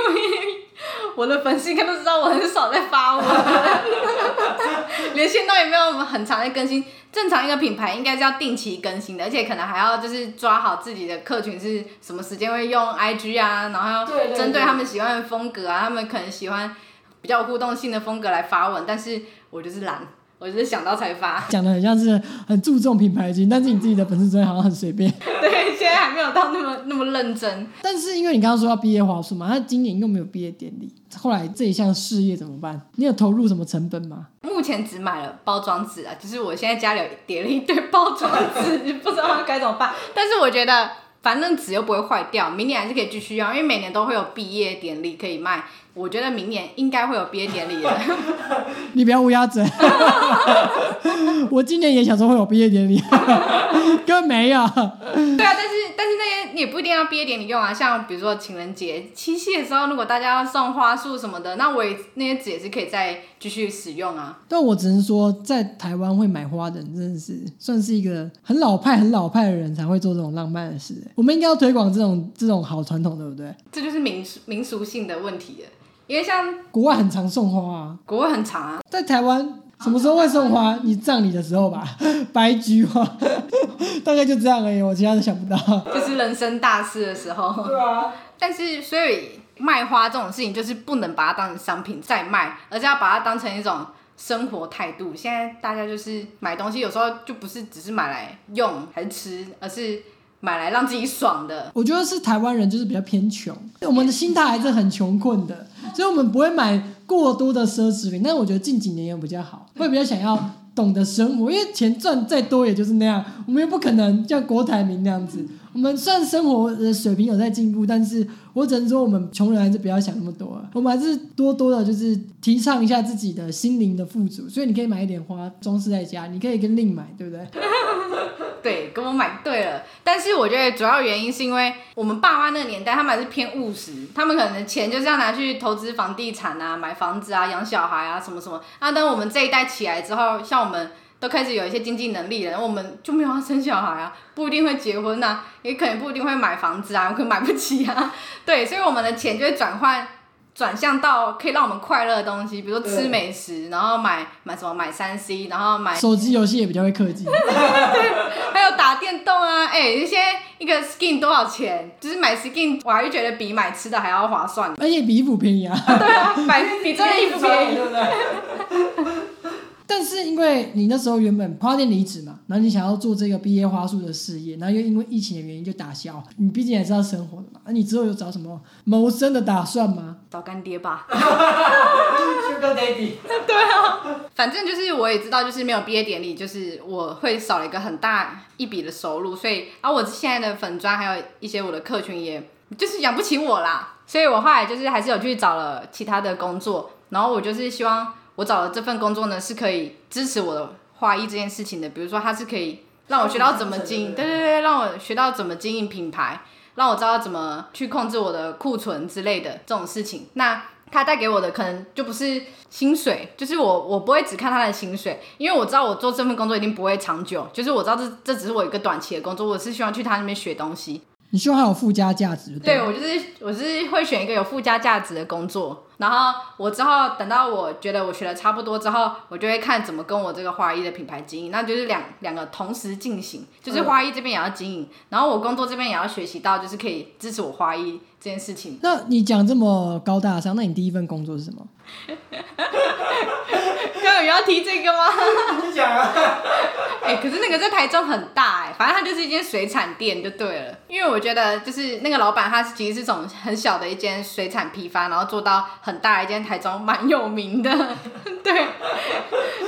(laughs) 我的粉丝应该都知道我很少在发文，(laughs) 连线都也没有很长的更新。正常一个品牌应该是要定期更新的，而且可能还要就是抓好自己的客群是什么时间会用 IG 啊，然后要针对他们喜欢的风格啊，他们可能喜欢比较互动性的风格来发文，但是我就是懒。我就是想到才发，(laughs) 讲的很像是很注重品牌经但是你自己的粉丝专好像很随便。(laughs) 对，现在还没有到那么那么认真。但是因为你刚刚说要毕业华术嘛，那今年又没有毕业典礼，后来这一项事业怎么办？你有投入什么成本吗？目前只买了包装纸啊，就是我现在家里叠了一堆包装纸，(laughs) 不知道该怎么办。但是我觉得。反正纸又不会坏掉，明年还是可以继续用，因为每年都会有毕业典礼可以卖。我觉得明年应该会有毕业典礼了。(laughs) 你不要乌鸦嘴。(laughs) 我今年也想说会有毕业典礼，(laughs) 根本没有。对啊，但是但是那些也不一定要毕业典礼用啊，像比如说情人节、七夕的时候，如果大家要送花束什么的，那我也那些纸也是可以再继续使用啊。但我只能说，在台湾会买花的人真的是算是一个很老派、很老派的人才会做这种浪漫的事。我们应该要推广这种这种好传统，对不对？这就是民俗民俗性的问题了，因为像国外很常送花啊，国外很常啊，在台湾什么时候会送花？你葬礼的时候吧，(laughs) 白菊花，(laughs) 大概就这样而已，我其他都想不到。就是人生大事的时候。对啊，但是所以卖花这种事情，就是不能把它当成商品再卖，而是要把它当成一种生活态度。现在大家就是买东西，有时候就不是只是买来用还是吃，而是买来让自己爽的。我觉得是台湾人就是比较偏穷，我们的心态还是很穷困的，所以我们不会买过多的奢侈品。但我觉得近几年也比较好，会比较想要懂得生活，因为钱赚再多也就是那样，我们又不可能像郭台铭那样子。我们虽然生活的水平有在进步，但是我只能说我们穷人还是不要想那么多了，我们还是多多的就是提倡一下自己的心灵的富足。所以你可以买一点花装饰在家，你可以跟另买，对不对？(laughs) 对，跟我买对了。但是我觉得主要原因是因为我们爸妈那个年代，他们还是偏务实，他们可能钱就是要拿去投资房地产啊、买房子啊、养小孩啊什么什么。啊，等我们这一代起来之后，像我们都开始有一些经济能力了，我们就没有要生小孩啊，不一定会结婚啊，也可能不一定会买房子啊，我可能买不起啊。对，所以我们的钱就会转换。转向到可以让我们快乐的东西，比如说吃美食，然后买买什么买三 C，然后买手机游戏也比较会氪金。(laughs) 还有打电动啊，哎、那些一个 skin 多少钱？就是买 skin，我还是觉得比买吃的还要划算。而且比衣服便宜啊。对啊，买比真的衣服便宜。(laughs) 对不对？但是因为你那时候原本花店离职嘛，然后你想要做这个毕业花束的事业，然后又因为疫情的原因就打消。你毕竟也是要生活的嘛，那你之后有找什么谋生的打算吗？找干爹吧，Sugar Daddy，反正就是我也知道，就是没有毕业典礼，就是我会少了一个很大一笔的收入，所以啊，我现在的粉砖还有一些我的客群也就是养不起我啦，所以我后来就是还是有去找了其他的工作，然后我就是希望我找的这份工作呢是可以支持我的花艺这件事情的，比如说它是可以让我学到怎么经营，对对对，让我学到怎么经营品牌，让我知道怎么去控制我的库存之类的这种事情。那它带给我的可能就不是薪水，就是我我不会只看他的薪水，因为我知道我做这份工作一定不会长久，就是我知道这这只是我一个短期的工作，我是希望去他那边学东西。你希望它有附加价值，对吧我就是我是会选一个有附加价值的工作，然后我之后等到我觉得我学的差不多之后，我就会看怎么跟我这个花艺的品牌经营，那就是两两个同时进行，就是花艺这边也要经营，然后我工作这边也要学习到，就是可以支持我花艺这件事情。那你讲这么高大上，那你第一份工作是什么？(laughs) 要提这个吗？你讲啊。(laughs) 哎、可是那个在台中很大哎、反正它就是一间水产店就对了。因为我觉得就是那个老板他其实是从很小的一间水产批发，然后做到很大一间台中蛮有名的，(laughs) 对。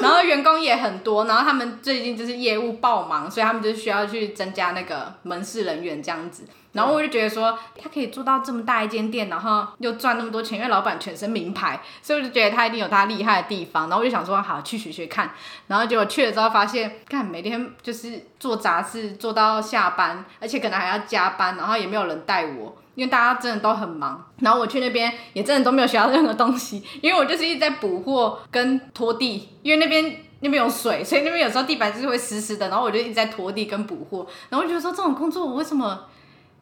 然后员工也很多，然后他们最近就是业务爆忙，所以他们就需要去增加那个门市人员这样子。然后我就觉得说，他可以做到这么大一间店，然后又赚那么多钱，因为老板全身名牌，所以我就觉得他一定有他厉害的地方。然后我就想说，好去学学看。然后结果去了之后发现，看每天就是做杂事做到下班，而且可能还要加班，然后也没有人带我。因为大家真的都很忙，然后我去那边也真的都没有学到任何东西，因为我就是一直在补货跟拖地，因为那边那边有水，所以那边有时候地板就是会湿湿的，然后我就一直在拖地跟补货，然后我就觉得说这种工作我为什么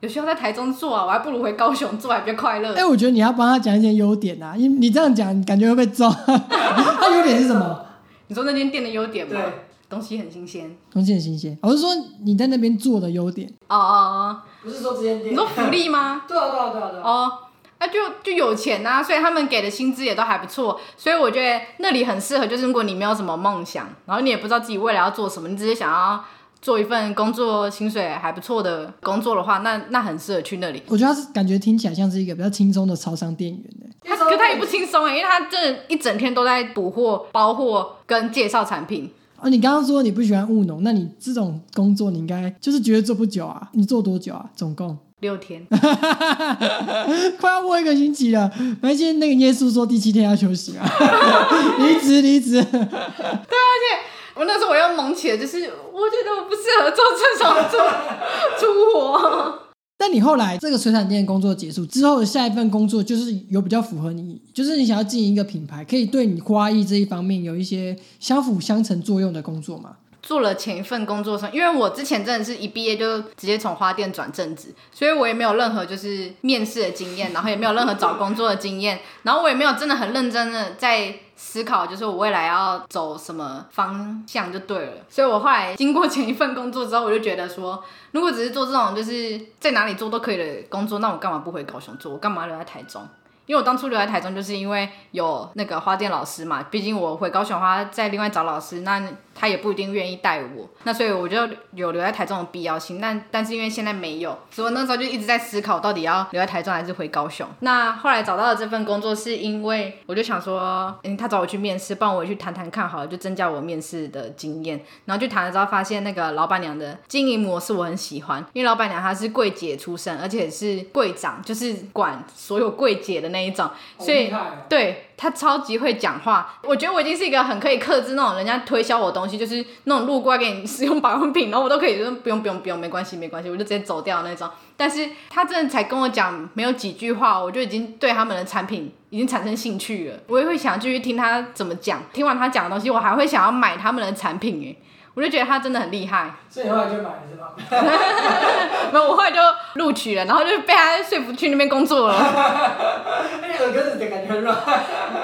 有需要在台中做啊？我还不如回高雄做，还比较快乐。哎、我觉得你要帮他讲一些优点啊，因为你这样讲，感觉会被抓。(laughs) 他优点是什么？你说那间店的优点吗？对，东西很新鲜。东西很新鲜。我是说你在那边做的优点，哦哦哦，不是说这间你说福利吗？(laughs) 对啊，对啊，对啊，对。哦，那、就就有钱呐、所以他们给的薪资也都还不错，所以我觉得那里很适合。就是如果你没有什么梦想，然后你也不知道自己未来要做什么，你只是想要做一份工作，薪水还不错的工作的话，那那很适合去那里。我觉得他是感觉听起来像是一个比较轻松的超商店员的。他可他也不轻松哎，因为他真的一整天都在补货、包货跟介绍产品。哦，你刚刚说你不喜欢务农，那你这种工作你应该就是觉得做不久啊？你做多久啊？总共？六天，(laughs) 快要过一个星期了。而且那个耶稣说第七天要休息啊，(laughs) 离职离职。(laughs) 我那时候我要猛起来，就是我觉得我不适合做这种出出活。但你后来这个水产店工作结束之后下一份工作，就是有比较符合你，就是你想要经营一个品牌，可以对你花艺这一方面有一些相辅相成作用的工作吗？做了前一份工作上，因为我之前真的是一毕业就直接从花店转正职，所以我也没有任何就是面试的经验，然后也没有任何找工作的经验，然后我也没有真的很认真的在思考，就是我未来要走什么方向就对了。所以我后来经过前一份工作之后，我就觉得说，如果只是做这种就是在哪里做都可以的工作，那我干嘛不回高雄做？我干嘛留在台中？因为我当初留在台中，就是因为有那个花店老师嘛，毕竟我回高雄花再另外找老师，那他也不一定愿意带我，那所以我就有留在台中的必要性。但但是因为现在没有，所以我那时候就一直在思考，到底要留在台中还是回高雄。那后来找到了这份工作，是因为我就想说，嗯，他找我去面试，帮我去谈谈看好了，就增加我面试的经验。然后去谈了之后，发现那个老板娘的经营模式我很喜欢，因为老板娘她是柜姐出身，而且是柜长，就是管所有柜姐的那一种，所以对。他超级会讲话，我觉得我已经是一个很可以克制那种人家推销我东西，就是那种路过给你使用保养品，然后我都可以说不用不用不用，没关系没关系，我就直接走掉那种。但是他真的才跟我讲没有几句话，我就已经对他们的产品已经产生兴趣了，我也会想继续听他怎么讲，听完他讲的东西，我还会想要买他们的产品诶。我就觉得他真的很厉害，所以后来就买了是吧？(laughs) 没有，我后来就录取了，然后就被他说服去那边工作了。那耳根子的感觉软。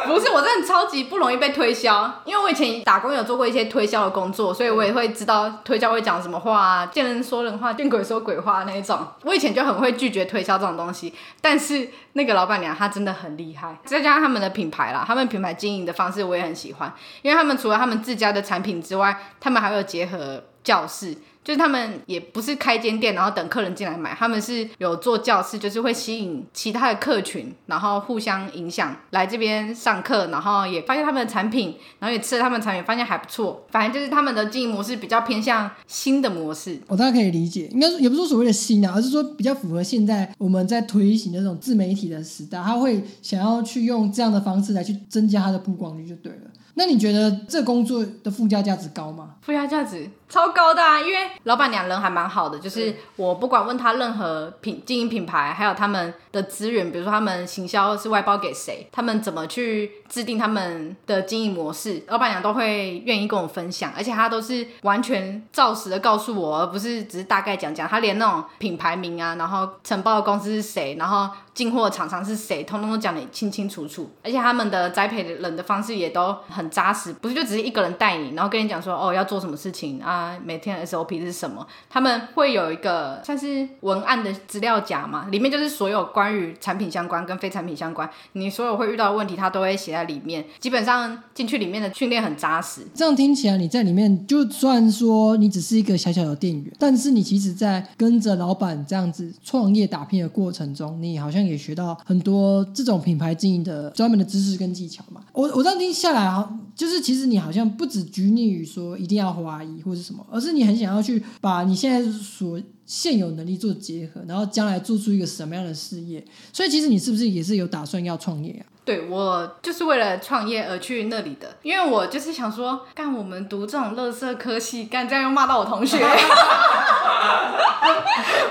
不是，我真的超级不容易被推销，因为我以前打工有做过一些推销的工作，所以我也会知道推销会讲什么话，见人说人话，见鬼说鬼话那一种。我以前就很会拒绝推销这种东西，但是那个老板娘她真的很厉害，再加上他们的品牌啦，他们品牌经营的方式我也很喜欢，因为他们除了他们自家的产品之外，他们还有。结合教室。就是他们也不是开间店，然后等客人进来买，他们是有做教室，就是会吸引其他的客群，然后互相影响来这边上课，然后也发现他们的产品，然后也吃了他们的产品，发现还不错。反正就是他们的经营模式比较偏向新的模式。我大概可以理解，应该说也不是说所谓的新啊，而是说比较符合现在我们在推行的这种自媒体的时代，他会想要去用这样的方式来去增加他的曝光率就对了。那你觉得这工作的附加价值高吗？附加价值超高的啊，因为老板娘人还蛮好的，就是我不管问他任何品经营品牌，还有他们的资源，比如说他们行销是外包给谁，他们怎么去制定他们的经营模式，老板娘都会愿意跟我分享，而且她都是完全照实的告诉我，而不是只是大概讲讲，她连那种品牌名啊，然后承包的公司是谁，然后进货厂商是谁，通通都讲得清清楚楚，而且他们的栽培人的方式也都很。扎实不是就只是一个人带你，然后跟你讲说哦要做做什么事情啊，每天 SOP 是什么？他们会有一个算是文案的资料夹嘛，里面就是所有关于产品相关跟非产品相关，你所有会遇到的问题，他都会写在里面。基本上进去里面的训练很扎实。这样听起来你在里面就算说你只是一个小小的店员，但是你其实在跟着老板这样子创业打拼的过程中，你好像也学到很多这种品牌经营的专门的知识跟技巧嘛。我我这样听下来啊。就是其实你好像不止拘泥于说一定要华裔或者什么，而是你很想要去把你现在所现有能力做结合，然后将来做出一个什么样的事业。所以其实你是不是也是有打算要创业啊？对我就是为了创业而去那里的，因为我就是想说，干我们读这种乐色科系，干这样又骂到我同学，(laughs)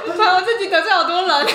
我我自己得罪好多人。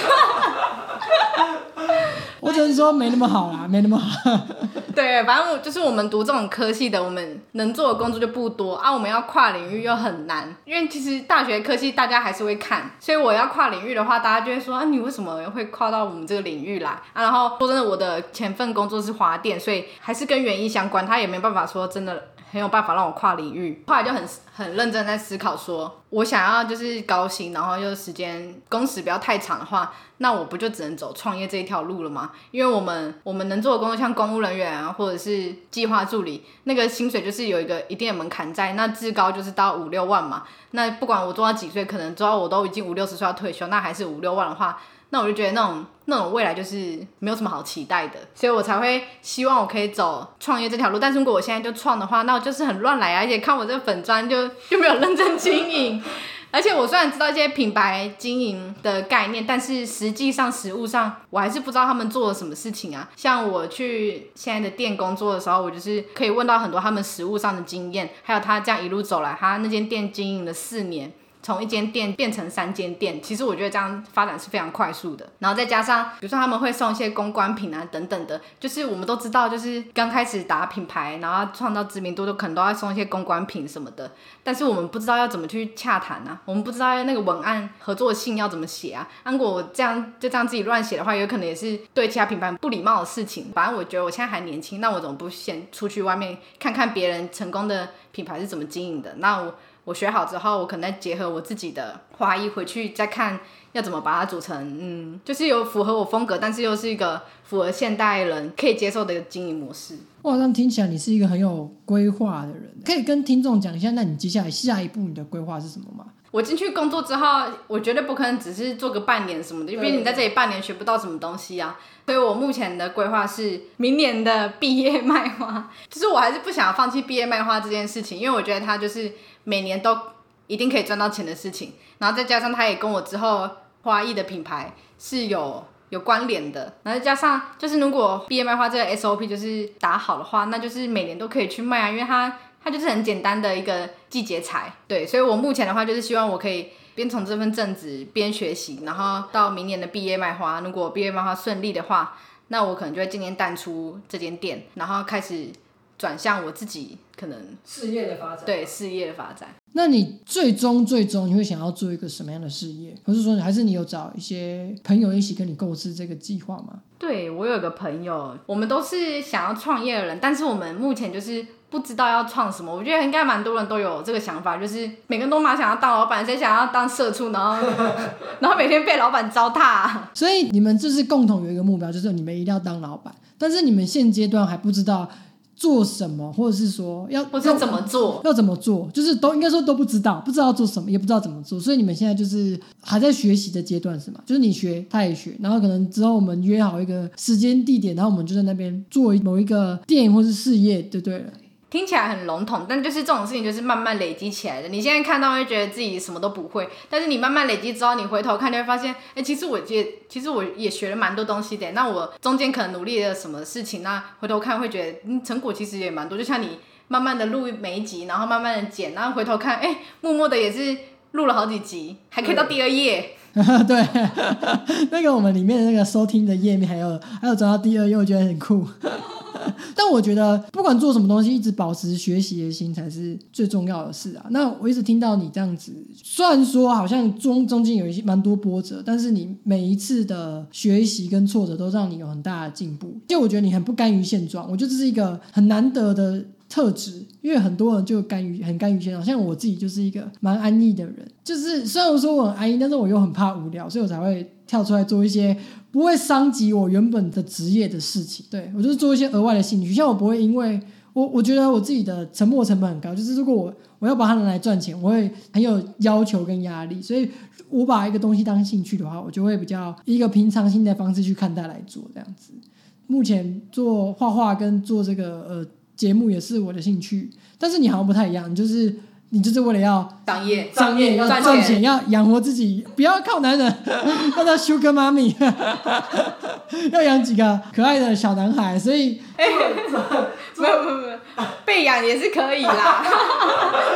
我只能说没那么好啦，没那么好。(laughs) 对，反正我就是我们读这种科系的，我们能做的工作就不多啊。我们要跨领域又很难，因为其实大学科系大家还是会看，所以我要跨领域的话，大家就会说啊，你为什么会跨到我们这个领域来啊？然后说真的，我的前份工作是华电，所以还是跟园艺相关，他也没办法说真的。很有办法让我跨领域，后来就很很认真在思考，说我想要就是高薪，然后又时间工时不要太长的话，那我不就只能走创业这一条路了吗？因为我们我们能做的工作像公务人员啊，或者是计划助理，那个薪水就是有一个一定的门槛在，那至高就是到五六万嘛。那不管我做到几岁，可能做到我都已经五六十岁要退休，那还是五六万的话。那我就觉得那种那种未来就是没有什么好期待的，所以我才会希望我可以走创业这条路。但是如果我现在就创的话，那我就是很乱来啊！而且看我这个粉砖就就没有认真经营。而且我虽然知道一些品牌经营的概念，但是实际上实物上我还是不知道他们做了什么事情啊。像我去现在的店工作的时候，我就是可以问到很多他们实物上的经验，还有他这样一路走来，他那间店经营了四年。从一间店变成三间店，其实我觉得这样发展是非常快速的。然后再加上，比如说他们会送一些公关品啊等等的，就是我们都知道，就是刚开始打品牌，然后创造知名度，都可能都要送一些公关品什么的。但是我们不知道要怎么去洽谈啊，我们不知道那个文案合作信要怎么写啊。如果我这样就这样自己乱写的话，有可能也是对其他品牌不礼貌的事情。反正我觉得我现在还年轻，那我怎么不先出去外面看看别人成功的品牌是怎么经营的？那我。我学好之后，我可能再结合我自己的花艺回去再看要怎么把它组成，嗯，就是有符合我风格，但是又是一个符合现代人可以接受的一个经营模式。哇，这样听起来你是一个很有规划的人，可以跟听众讲一下，那你接下来下一步你的规划是什么吗？我进去工作之后，我绝对不可能只是做个半年什么的，因为你在这里半年学不到什么东西啊。所以我目前的规划是明年的毕业卖花，(laughs) 就是我还是不想要放弃毕业卖花这件事情，因为我觉得它就是。每年都一定可以赚到钱的事情，然后再加上它也跟我之后花艺的品牌是有有关联的，然后再加上就是如果毕业卖花这个 SOP 就是打好的话，那就是每年都可以去卖啊，因为它它就是很简单的一个季节财，对，所以我目前的话就是希望我可以边从这份正职边学习，然后到明年的毕业卖花，如果毕业卖花顺利的话，那我可能就会今年淡出这间店，然后开始。转向我自己可能事业的发展，对事业的发展。那你最终最终你会想要做一个什么样的事业？或是说，还是你有找一些朋友一起跟你构思这个计划吗？对我有个朋友，我们都是想要创业的人，但是我们目前就是不知道要创什么。我觉得应该蛮多人都有这个想法，就是每个人都蛮想要当老板，谁想要当社畜，然后 (laughs) 然后每天被老板糟蹋。所以你们就是共同有一个目标，就是你们一定要当老板，但是你们现阶段还不知道。做什么，或者是说要，或者怎么做，要怎么做，就是都应该说都不知道，不知道做什么，也不知道怎么做，所以你们现在就是还在学习的阶段，是吗？就是你学，他也学，然后可能之后我们约好一个时间地点，然后我们就在那边做某一个电影或是事业，对对了。听起来很笼统，但就是这种事情就是慢慢累积起来的。你现在看到会觉得自己什么都不会，但是你慢慢累积之后，你回头看就会发现，哎，其实我也其实我也学了蛮多东西的。那我中间可能努力了什么事情，那回头看会觉得，嗯，成果其实也蛮多。就像你慢慢的录每一集，然后慢慢的剪，然后回头看，哎，默默的也是录了好几集，还可以到第二页。(laughs) 对，(laughs) 那个我们里面的那个收听的页面，还有还有走到第二页，我觉得很酷。(laughs) 但我觉得，不管做什么东西，一直保持学习的心才是最重要的事啊。那我一直听到你这样子，虽然说好像中中间有一些蛮多波折，但是你每一次的学习跟挫折都让你有很大的进步。就我觉得你很不甘于现状，我觉得这是一个很难得的特质，因为很多人就甘于很甘于现状，像我自己就是一个蛮安逸的人。就是虽然说我很安逸，但是我又很怕无聊，所以我才会跳出来做一些。不会伤及我原本的职业的事情，对我就是做一些额外的兴趣。像我不会因为我我觉得我自己的沉没成本很高，就是如果我我要把它拿来赚钱，我会很有要求跟压力。所以我把一个东西当兴趣的话，我就会比较一个平常心的方式去看待来做这样子。目前做画画跟做这个呃节目也是我的兴趣，但是你好像不太一样，你就是。你就是为了要商业，商业要赚钱，要养活自己，不要靠男人，(laughs) 要当 Sugar Mommy，(laughs) 要养几个可爱的小男孩，所以，没有没有没有，(laughs) 被养也是可以啦，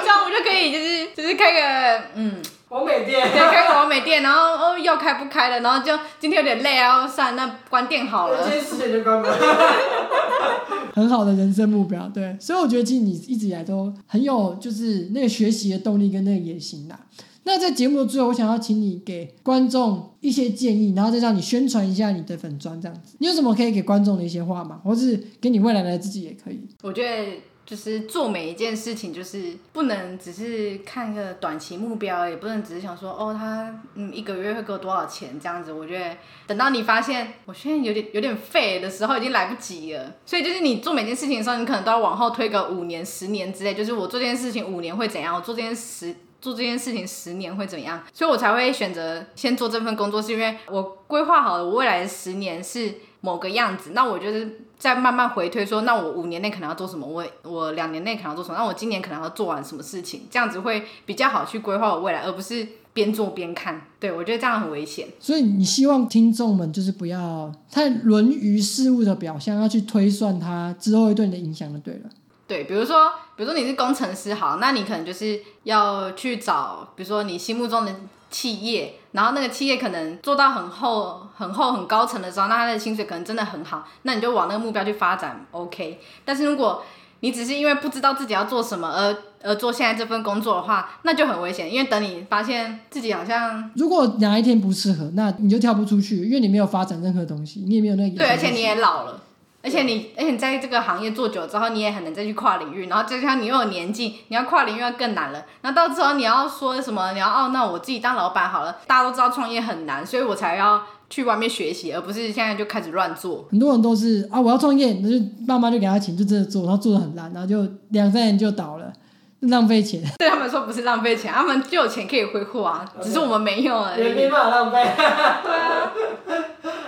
这样我就可以就是就是开个嗯。王美店，对，开个王美店，然后哦要开不开了，然后就今天有点累啊，算那关店好了。今天十点就关门。(laughs) 很好的人生目标，对，所以我觉得其实你一直以来都很有就是那个学习的动力跟那个野心的。那在节目的最后，我想要请你给观众一些建议，然后再让你宣传一下你的粉砖这样子。你有什么可以给观众的一些话吗？或是给你未来的自己也可以。我觉得。就是做每一件事情，就是不能只是看个短期目标，也不能只是想说哦，他嗯一个月会给我多少钱这样子。我觉得等到你发现我现在有点有点废的时候，已经来不及了。所以就是你做每件事情的时候，你可能都要往后推个五年、十年之类。就是我做这件事情五年会怎样？我做这件十做这件事情十年会怎样？所以我才会选择先做这份工作，是因为我规划好了我未来的十年是某个样子。那我就是。再慢慢回推，说那我五年内可能要做什么？我我两年内可能要做什么？那我今年可能要做完什么事情？这样子会比较好去规划我未来，而不是边做边看。对我觉得这样很危险。所以你希望听众们就是不要太论于事物的表象，要去推算它之后会对你的影响就对了。对，比如说比如说你是工程师好，那你可能就是要去找，比如说你心目中的企业，然后那个企业可能做到很厚、很厚、很高层的时候，那他的薪水可能真的很好，那你就往那个目标去发展，OK。但是如果你只是因为不知道自己要做什么而而做现在这份工作的话，那就很危险，因为等你发现自己好像如果哪一天不适合，那你就跳不出去，因为你没有发展任何东西，你也没有那个。对，而且你也老了。而且你，而且你在这个行业做久之后，你也很难再去跨领域。然后加上你又有年纪，你要跨领域要更难了。然后到时候你要说什么？你要哦，那我自己当老板好了。大家都知道创业很难，所以我才要去外面学习，而不是现在就开始乱做。很多人都是啊，我要创业，那就爸妈就给他钱，就真的做，然后做的很烂，然后就两三年就倒了，浪费钱。(laughs) 对他们说不是浪费钱，他们就有钱可以挥霍啊，(laughs) 只是我们没用而已。也没办法浪费。对啊。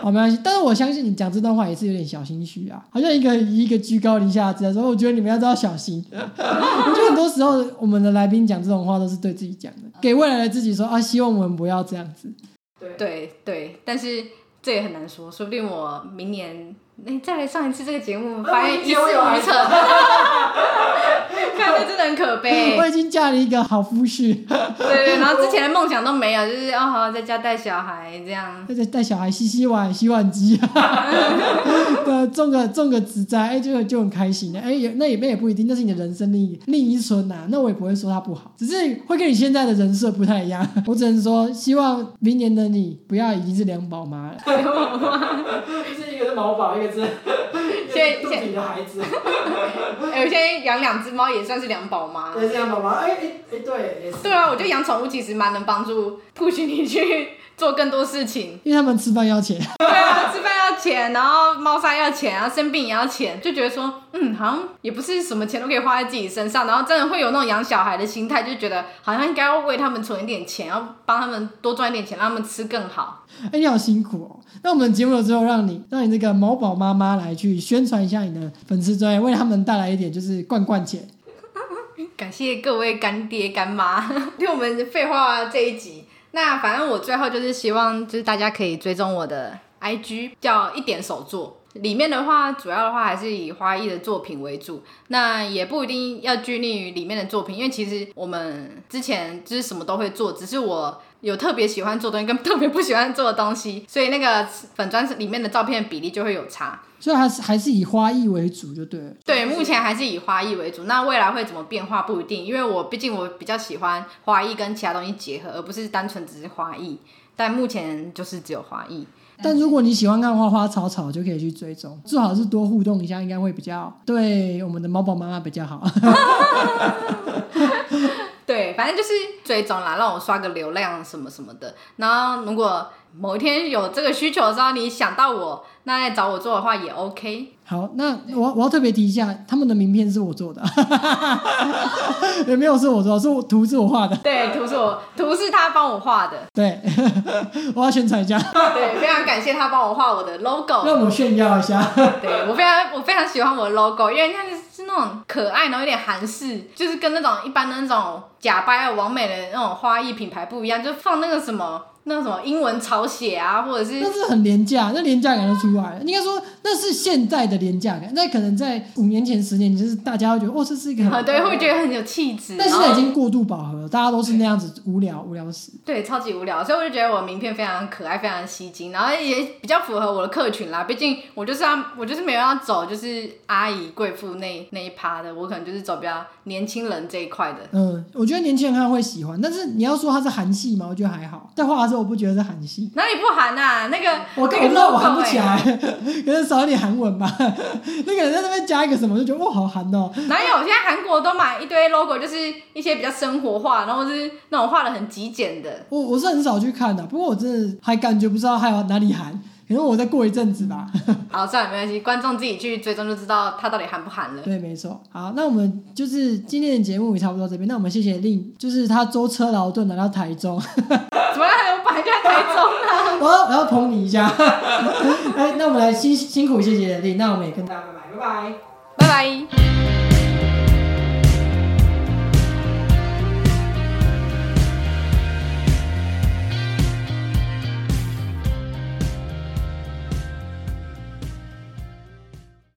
好，没关系。但是我相信你讲这段话也是有点小心虚啊，好像一个一个居高临下的说，我觉得你们要都要小心。(laughs) 我觉得很多时候我们的来宾讲这种话都是对自己讲的，给未来的自己说啊，希望我们不要这样子。对对对，但是这也很难说，说不定我明年哎再来上一次这个节目，发现一事无成。(laughs) 看这真的很可悲。我已经嫁了一个好夫婿。对对，然后之前的梦想都没有，就是哦好在家带小孩这样。在带小孩洗洗碗、洗碗机，(laughs) 对，种个种个植栽，哎，就就很开心的。哎，也那也那也不一定，那是你的人生另一另一春呐。那我也不会说他不好，只是会跟你现在的人设不太一样。(laughs) 我只能说，希望明年的你不要已经是两宝妈了。是一个是毛宝，一个是 (laughs) 现在 (laughs) 肚里的孩子。(laughs) 哎，我现在养两只猫也算是两宝妈。也是两宝妈，哎哎哎，对，也是。对啊，我觉得养宠物其实蛮能帮助 push 你去做更多事情。因为他们吃饭要钱。对啊，吃饭要钱，然后猫砂要钱，然后生病也要钱，就觉得说，嗯，好像也不是什么钱都可以花在自己身上，然后真的会有那种养小孩的心态，就觉得好像应该要为他们存一点钱，要帮他们多赚一点钱，让他们吃更好。哎，你好辛苦哦。那我们节目了之后，让你让你这个某宝妈妈来去宣传一下你的粉丝专业，为他们带来一点就是罐罐钱。(laughs) 感谢各位干爹干妈 (laughs) 听我们废话这一集。那反正我最后就是希望，就是大家可以追踪我的 IG，叫一点手作。里面的话，主要的话还是以花艺的作品为主。那也不一定要拘泥于里面的作品，因为其实我们之前就是什么都会做，只是我有特别喜欢做东西跟特别不喜欢做的东西，所以那个粉砖里面的照片比例就会有差。所以还是还是以花艺为主就对了。对，目前还是以花艺为主。那未来会怎么变化不一定，因为我毕竟我比较喜欢花艺跟其他东西结合，而不是单纯只是花艺。但目前就是只有花艺。但如果你喜欢看花花草草，就可以去追踪，最好是多互动一下，应该会比较对我们的猫宝妈妈比较好。(laughs) 对，反正就是追踪啦，让我刷个流量什么什么的。然后如果某一天有这个需求的时候，你想到我，那来找我做的话也 OK。好，那我我要特别提一下，他们的名片是我做的，(laughs) 也没有是我做，是我图是我画的。对，图是我图是他帮我画的。对，(laughs) 我要宣传一下。对，非常感谢他帮我画我的 logo。让我炫耀一下。对我非常我非常喜欢我的 logo，因为它是是那种可爱，然后有点韩式，就是跟那种一般的那种假掰完美的那种花艺品牌不一样，就放那个什么。那什么英文抄写啊，或者是那是很廉价，那廉价感就出来了。应该说那是现在的廉价感，那可能在五年前、十年，就是大家会觉得哦，这是一个很 (laughs) 对，会觉得很有气质。但现在已经过度饱和，大家都是那样子无聊，无聊死。对，超级无聊，所以我就觉得我名片非常可爱，非常吸睛，然后也比较符合我的客群啦。毕竟我就是要，我就是没有要走就是阿姨贵妇那那一趴的，我可能就是走比较年轻人这一块的。嗯，我觉得年轻人看会喜欢，但是你要说它是韩系嘛，我觉得还好。在画的时候。我不觉得是韩系，哪里不韩呐？那个我那我知道我韩不起来，(laughs) 可能少一点韩文吧。(laughs) 那个人在那边加一个什么，就觉得哇，好韩哦。哪有？现在韩国都买一堆 logo，就是一些比较生活化，然后是那种画的很极简的。我我是很少去看的，不过我真的还感觉不知道还有哪里韩。可能我再过一阵子吧。(laughs) 好，算了，没关系，观众自己去追踪就知道他到底韩不韩了。对，没错。好，那我们就是今天的节目也差不多这边。那我们谢谢令，就是他舟车劳顿来到台中。怎么在台中啊？我要我要捧你一下。(laughs) 哎，那我们来辛辛苦谢谢丽，那我们也跟大家拜拜，拜拜，拜拜。